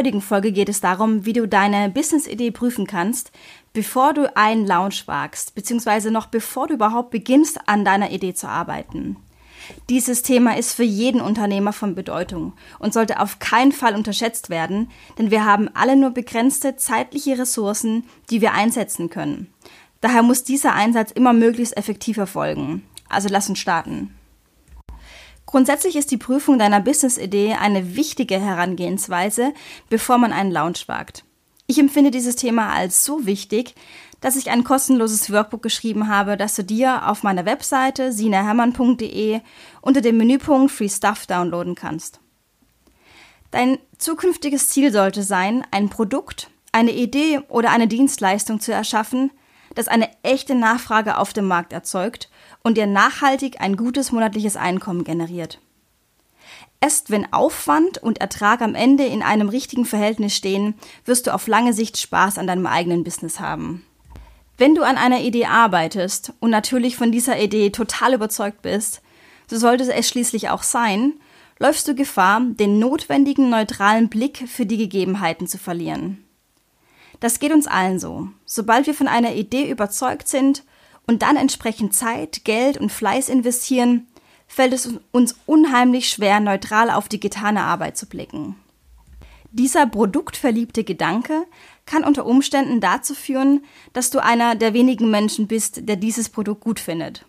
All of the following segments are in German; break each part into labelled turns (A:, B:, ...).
A: Heutigen Folge geht es darum, wie du deine Business-Idee prüfen kannst, bevor du einen Launch wagst, beziehungsweise noch bevor du überhaupt beginnst, an deiner Idee zu arbeiten. Dieses Thema ist für jeden Unternehmer von Bedeutung und sollte auf keinen Fall unterschätzt werden, denn wir haben alle nur begrenzte zeitliche Ressourcen, die wir einsetzen können. Daher muss dieser Einsatz immer möglichst effektiv erfolgen. Also lass uns starten. Grundsätzlich ist die Prüfung deiner Business-Idee eine wichtige Herangehensweise, bevor man einen Launch wagt. Ich empfinde dieses Thema als so wichtig, dass ich ein kostenloses Workbook geschrieben habe, das du dir auf meiner Webseite sinahermann.de unter dem Menüpunkt Free Stuff downloaden kannst. Dein zukünftiges Ziel sollte sein, ein Produkt, eine Idee oder eine Dienstleistung zu erschaffen, das eine echte Nachfrage auf dem Markt erzeugt und dir nachhaltig ein gutes monatliches Einkommen generiert. Erst wenn Aufwand und Ertrag am Ende in einem richtigen Verhältnis stehen, wirst du auf lange Sicht Spaß an deinem eigenen Business haben. Wenn du an einer Idee arbeitest und natürlich von dieser Idee total überzeugt bist, so sollte es schließlich auch sein, läufst du Gefahr, den notwendigen neutralen Blick für die Gegebenheiten zu verlieren. Das geht uns allen so. Sobald wir von einer Idee überzeugt sind und dann entsprechend Zeit, Geld und Fleiß investieren, fällt es uns unheimlich schwer, neutral auf die getane Arbeit zu blicken. Dieser produktverliebte Gedanke kann unter Umständen dazu führen, dass du einer der wenigen Menschen bist, der dieses Produkt gut findet.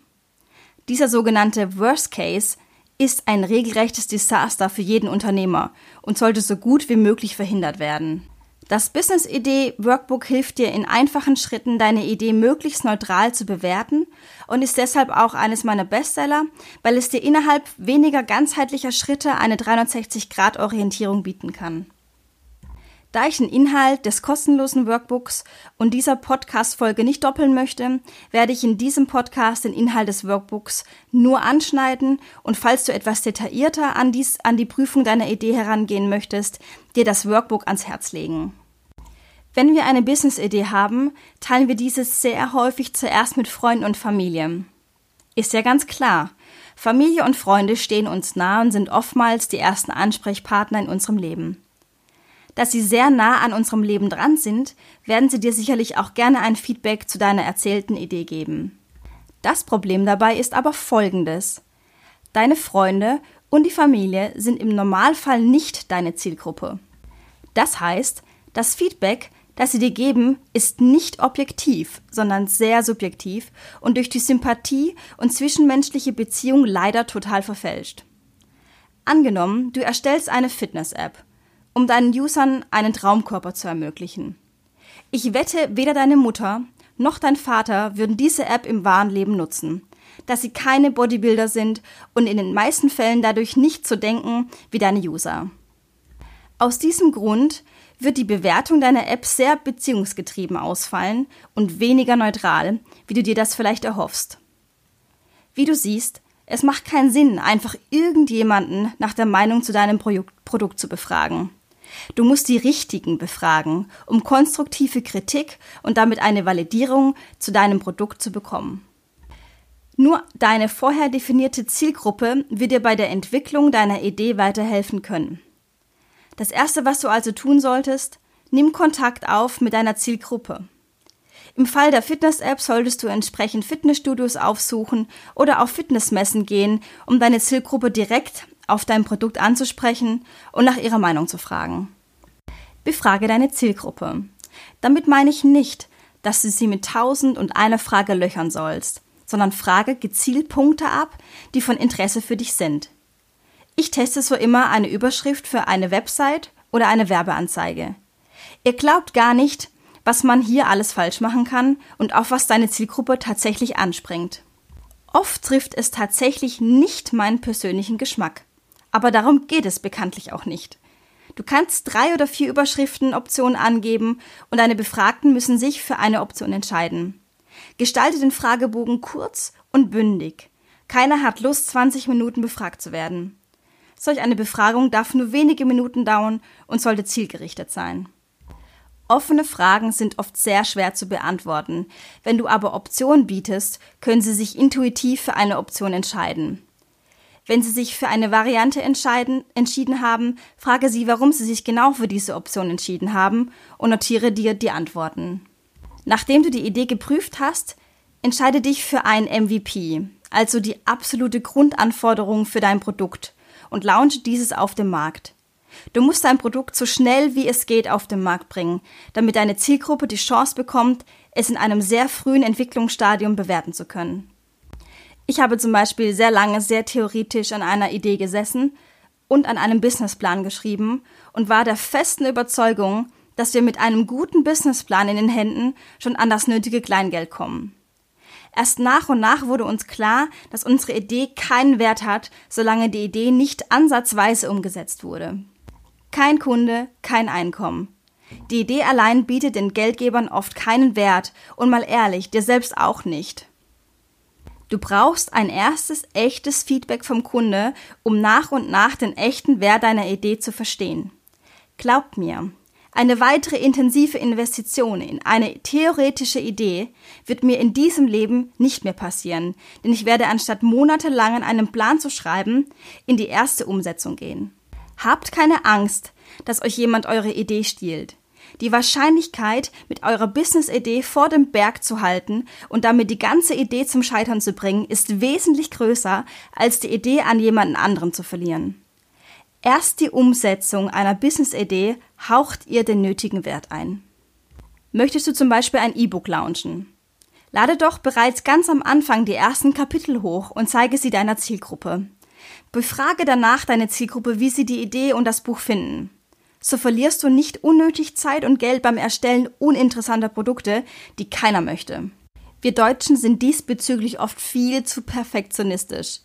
A: Dieser sogenannte Worst Case ist ein regelrechtes Desaster für jeden Unternehmer und sollte so gut wie möglich verhindert werden. Das Business Idee Workbook hilft dir in einfachen Schritten, deine Idee möglichst neutral zu bewerten und ist deshalb auch eines meiner Bestseller, weil es dir innerhalb weniger ganzheitlicher Schritte eine 360-Grad-Orientierung bieten kann. Da ich den Inhalt des kostenlosen Workbooks und dieser Podcast-Folge nicht doppeln möchte, werde ich in diesem Podcast den Inhalt des Workbooks nur anschneiden und falls du etwas detaillierter an, dies, an die Prüfung deiner Idee herangehen möchtest, dir das Workbook ans Herz legen. Wenn wir eine Business-Idee haben, teilen wir diese sehr häufig zuerst mit Freunden und Familie. Ist ja ganz klar. Familie und Freunde stehen uns nah und sind oftmals die ersten Ansprechpartner in unserem Leben. Da sie sehr nah an unserem Leben dran sind, werden sie dir sicherlich auch gerne ein Feedback zu deiner erzählten Idee geben. Das Problem dabei ist aber folgendes. Deine Freunde und die Familie sind im Normalfall nicht deine Zielgruppe. Das heißt, das Feedback, das sie dir geben, ist nicht objektiv, sondern sehr subjektiv und durch die Sympathie und zwischenmenschliche Beziehung leider total verfälscht. Angenommen, du erstellst eine Fitness-App, um deinen Usern einen Traumkörper zu ermöglichen. Ich wette, weder deine Mutter noch dein Vater würden diese App im wahren Leben nutzen, da sie keine Bodybuilder sind und in den meisten Fällen dadurch nicht so denken wie deine User. Aus diesem Grund wird die Bewertung deiner App sehr beziehungsgetrieben ausfallen und weniger neutral, wie du dir das vielleicht erhoffst. Wie du siehst, es macht keinen Sinn, einfach irgendjemanden nach der Meinung zu deinem Produkt zu befragen. Du musst die Richtigen befragen, um konstruktive Kritik und damit eine Validierung zu deinem Produkt zu bekommen. Nur deine vorher definierte Zielgruppe wird dir bei der Entwicklung deiner Idee weiterhelfen können. Das Erste, was du also tun solltest, nimm Kontakt auf mit deiner Zielgruppe. Im Fall der Fitness-App solltest du entsprechend Fitnessstudios aufsuchen oder auf Fitnessmessen gehen, um deine Zielgruppe direkt auf dein Produkt anzusprechen und nach ihrer Meinung zu fragen. Befrage deine Zielgruppe. Damit meine ich nicht, dass du sie mit tausend und einer Frage löchern sollst, sondern frage gezielt Punkte ab, die von Interesse für dich sind. Ich teste so immer eine Überschrift für eine Website oder eine Werbeanzeige. Ihr glaubt gar nicht, was man hier alles falsch machen kann und auf was deine Zielgruppe tatsächlich anspringt. Oft trifft es tatsächlich nicht meinen persönlichen Geschmack. Aber darum geht es bekanntlich auch nicht. Du kannst drei oder vier Überschriftenoptionen angeben und deine Befragten müssen sich für eine Option entscheiden. Gestalte den Fragebogen kurz und bündig. Keiner hat Lust, 20 Minuten befragt zu werden. Solch eine Befragung darf nur wenige Minuten dauern und sollte zielgerichtet sein. Offene Fragen sind oft sehr schwer zu beantworten. Wenn du aber Optionen bietest, können sie sich intuitiv für eine Option entscheiden. Wenn sie sich für eine Variante entschieden haben, frage sie, warum sie sich genau für diese Option entschieden haben und notiere dir die Antworten. Nachdem du die Idee geprüft hast, entscheide dich für ein MVP, also die absolute Grundanforderung für dein Produkt und launche dieses auf dem Markt. Du musst dein Produkt so schnell wie es geht auf den Markt bringen, damit deine Zielgruppe die Chance bekommt, es in einem sehr frühen Entwicklungsstadium bewerten zu können. Ich habe zum Beispiel sehr lange sehr theoretisch an einer Idee gesessen und an einem Businessplan geschrieben und war der festen Überzeugung, dass wir mit einem guten Businessplan in den Händen schon an das nötige Kleingeld kommen. Erst nach und nach wurde uns klar, dass unsere Idee keinen Wert hat, solange die Idee nicht ansatzweise umgesetzt wurde. Kein Kunde, kein Einkommen. Die Idee allein bietet den Geldgebern oft keinen Wert und mal ehrlich, dir selbst auch nicht. Du brauchst ein erstes echtes Feedback vom Kunde, um nach und nach den echten Wert deiner Idee zu verstehen. Glaubt mir, eine weitere intensive Investition in eine theoretische Idee wird mir in diesem Leben nicht mehr passieren, denn ich werde anstatt monatelang an einem Plan zu schreiben, in die erste Umsetzung gehen. Habt keine Angst, dass euch jemand eure Idee stiehlt. Die Wahrscheinlichkeit, mit eurer Business-Idee vor dem Berg zu halten und damit die ganze Idee zum Scheitern zu bringen, ist wesentlich größer, als die Idee an jemanden anderen zu verlieren. Erst die Umsetzung einer Business-Idee haucht ihr den nötigen Wert ein. Möchtest du zum Beispiel ein E-Book launchen? Lade doch bereits ganz am Anfang die ersten Kapitel hoch und zeige sie deiner Zielgruppe. Befrage danach deine Zielgruppe, wie sie die Idee und das Buch finden. So verlierst du nicht unnötig Zeit und Geld beim Erstellen uninteressanter Produkte, die keiner möchte. Wir Deutschen sind diesbezüglich oft viel zu perfektionistisch.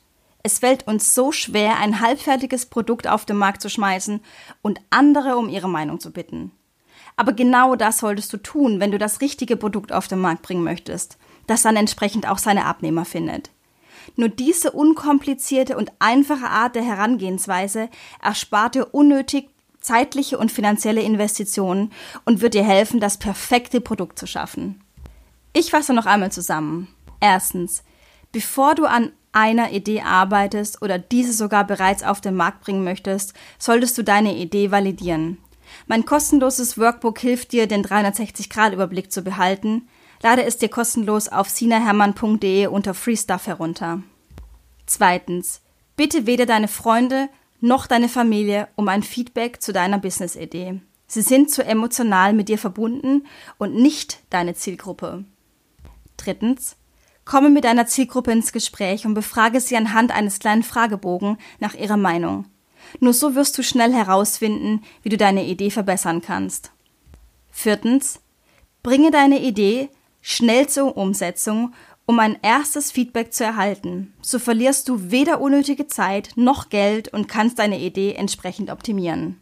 A: Es fällt uns so schwer, ein halbfertiges Produkt auf den Markt zu schmeißen und andere um ihre Meinung zu bitten. Aber genau das solltest du tun, wenn du das richtige Produkt auf den Markt bringen möchtest, das dann entsprechend auch seine Abnehmer findet. Nur diese unkomplizierte und einfache Art der Herangehensweise erspart dir unnötig zeitliche und finanzielle Investitionen und wird dir helfen, das perfekte Produkt zu schaffen. Ich fasse noch einmal zusammen. Erstens, bevor du an einer Idee arbeitest oder diese sogar bereits auf den Markt bringen möchtest, solltest du deine Idee validieren. Mein kostenloses Workbook hilft dir, den 360-Grad-Überblick zu behalten, Lade es dir kostenlos auf sinahermann.de unter Free Stuff herunter. Zweitens, bitte weder deine Freunde noch deine Familie um ein Feedback zu deiner Business-Idee. Sie sind zu emotional mit dir verbunden und nicht deine Zielgruppe. Drittens, komme mit deiner Zielgruppe ins Gespräch und befrage sie anhand eines kleinen Fragebogen nach ihrer Meinung. Nur so wirst du schnell herausfinden, wie du deine Idee verbessern kannst. Viertens, bringe deine Idee schnell zur Umsetzung, um ein erstes Feedback zu erhalten. So verlierst du weder unnötige Zeit noch Geld und kannst deine Idee entsprechend optimieren.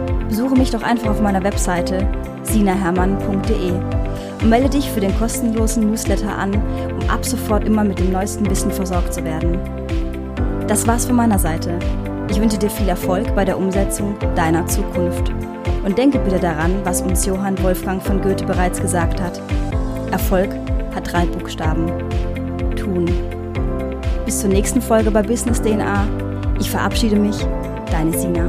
A: besuche mich doch einfach auf meiner Webseite sinahermann.de und melde dich für den kostenlosen Newsletter an, um ab sofort immer mit dem neuesten Wissen versorgt zu werden. Das war's von meiner Seite. Ich wünsche dir viel Erfolg bei der Umsetzung deiner Zukunft. Und denke bitte daran, was uns Johann Wolfgang von Goethe bereits gesagt hat. Erfolg hat drei Buchstaben. Tun. Bis zur nächsten Folge bei Business DNA. Ich verabschiede mich, deine Sina.